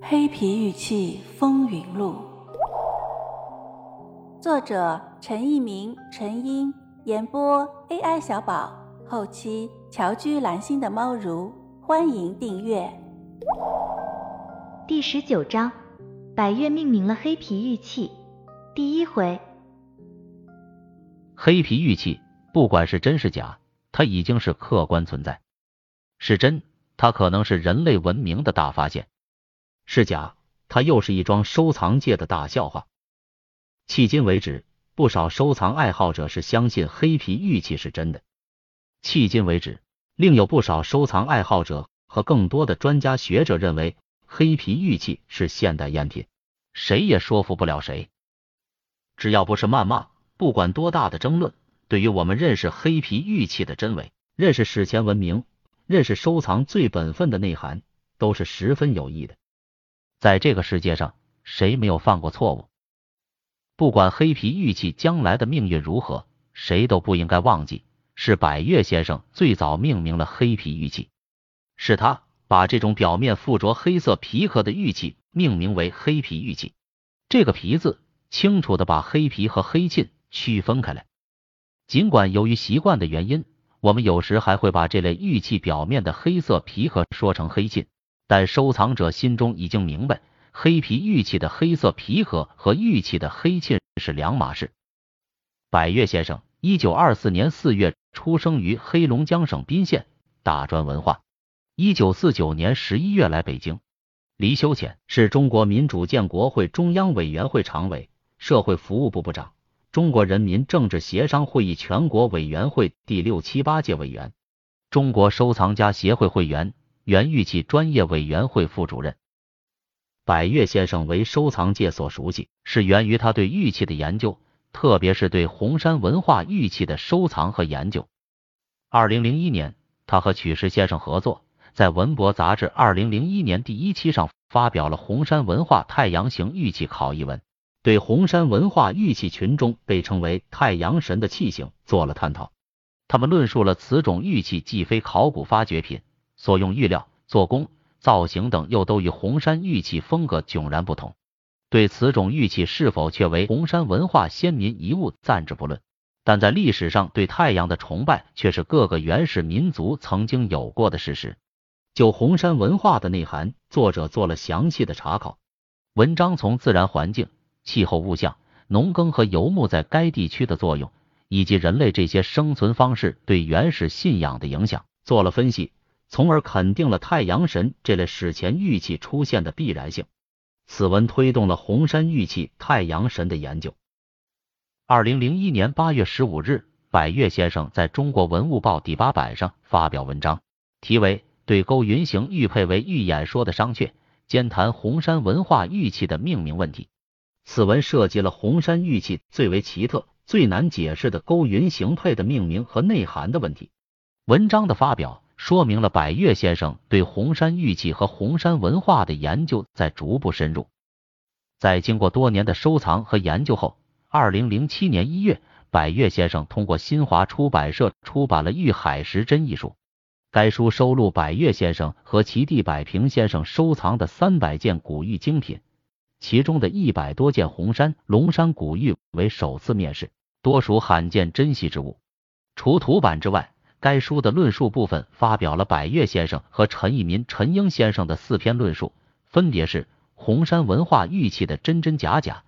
黑皮玉器风云录，作者陈一鸣、陈英，演播 AI 小宝，后期乔居蓝心的猫如，欢迎订阅。第十九章，百越命名了黑皮玉器。第一回，黑皮玉器不管是真是假，它已经是客观存在。是真，它可能是人类文明的大发现。是假，它又是一桩收藏界的大笑话。迄今为止，不少收藏爱好者是相信黑皮玉器是真的。迄今为止，另有不少收藏爱好者和更多的专家学者认为黑皮玉器是现代赝品，谁也说服不了谁。只要不是谩骂，不管多大的争论，对于我们认识黑皮玉器的真伪，认识史前文明，认识收藏最本分的内涵，都是十分有益的。在这个世界上，谁没有犯过错误？不管黑皮玉器将来的命运如何，谁都不应该忘记，是百越先生最早命名了黑皮玉器，是他把这种表面附着黑色皮壳的玉器命名为黑皮玉器。这个“皮”字，清楚的把黑皮和黑沁区分开来。尽管由于习惯的原因，我们有时还会把这类玉器表面的黑色皮壳说成黑沁。但收藏者心中已经明白，黑皮玉器的黑色皮壳和玉器的黑沁是两码事。百越先生，一九二四年四月出生于黑龙江省宾县，大专文化。一九四九年十一月来北京。离休前是中国民主建国会中央委员会常委、社会服务部部长，中国人民政治协商会议全国委员会第六七八届委员，中国收藏家协会会员。原玉器专业委员会副主任百越先生为收藏界所熟悉，是源于他对玉器的研究，特别是对红山文化玉器的收藏和研究。二零零一年，他和曲石先生合作，在《文博》杂志二零零一年第一期上发表了红山文化太阳形玉器考一文，对红山文化玉器群中被称为太阳神的器型做了探讨。他们论述了此种玉器既非考古发掘品。所用玉料、做工、造型等又都与红山玉器风格迥然不同，对此种玉器是否确为红山文化先民遗物暂之不论，但在历史上对太阳的崇拜却是各个原始民族曾经有过的事实。就红山文化的内涵，作者做了详细的查考。文章从自然环境、气候、物象、农耕和游牧在该地区的作用，以及人类这些生存方式对原始信仰的影响做了分析。从而肯定了太阳神这类史前玉器出现的必然性。此文推动了红山玉器太阳神的研究。二零零一年八月十五日，百越先生在中国文物报第八版上发表文章，题为《对勾云形玉佩为玉演说的商榷》，兼谈红山文化玉器的命名问题。此文涉及了红山玉器最为奇特、最难解释的勾云形佩的命名和内涵的问题。文章的发表。说明了百越先生对红山玉器和红山文化的研究在逐步深入。在经过多年的收藏和研究后，二零零七年一月，百越先生通过新华出版社出版了《玉海石珍》一书。该书收录百越先生和其弟百平先生收藏的三百件古玉精品，其中的一百多件红山、龙山古玉为首次面世，多属罕见珍稀之物。除图版之外，该书的论述部分发表了百越先生和陈义民、陈英先生的四篇论述，分别是红山文化玉器的真真假假、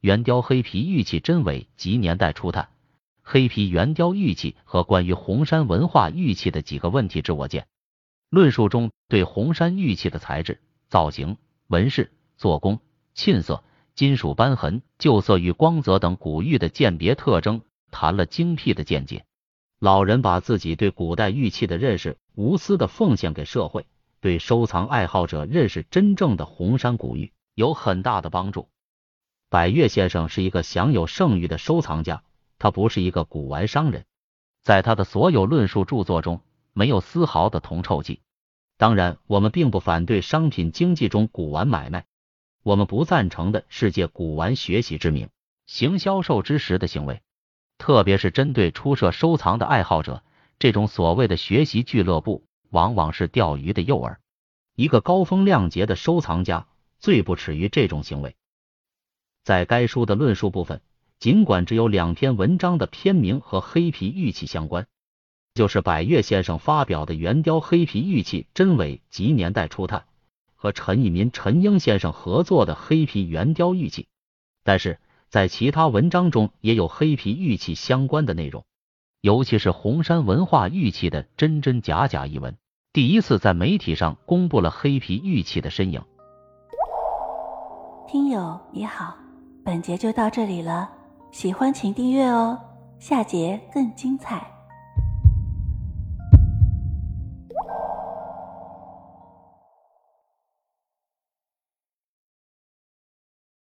圆雕黑皮玉器真伪及年代初探、黑皮圆雕玉器和关于红山文化玉器的几个问题之我见。论述中对红山玉器的材质、造型、纹饰、做工、沁色、金属斑痕、旧色与光泽等古玉的鉴别特征谈了精辟的见解。老人把自己对古代玉器的认识无私的奉献给社会，对收藏爱好者认识真正的红山古玉有很大的帮助。百越先生是一个享有盛誉的收藏家，他不是一个古玩商人，在他的所有论述著作中没有丝毫的铜臭气。当然，我们并不反对商品经济中古玩买卖，我们不赞成的是借古玩学习之名行销售之实的行为。特别是针对初涉收藏的爱好者，这种所谓的学习俱乐部往往是钓鱼的诱饵。一个高风亮节的收藏家，最不耻于这种行为。在该书的论述部分，尽管只有两篇文章的篇名和黑皮玉器相关，就是百越先生发表的圆雕黑皮玉器真伪及年代初探，和陈义民、陈英先生合作的黑皮圆雕玉器，但是在其他文章中也有黑皮玉器相关的内容。尤其是红山文化玉器的真真假假一文，第一次在媒体上公布了黑皮玉器的身影。听友你好，本节就到这里了，喜欢请订阅哦，下节更精彩。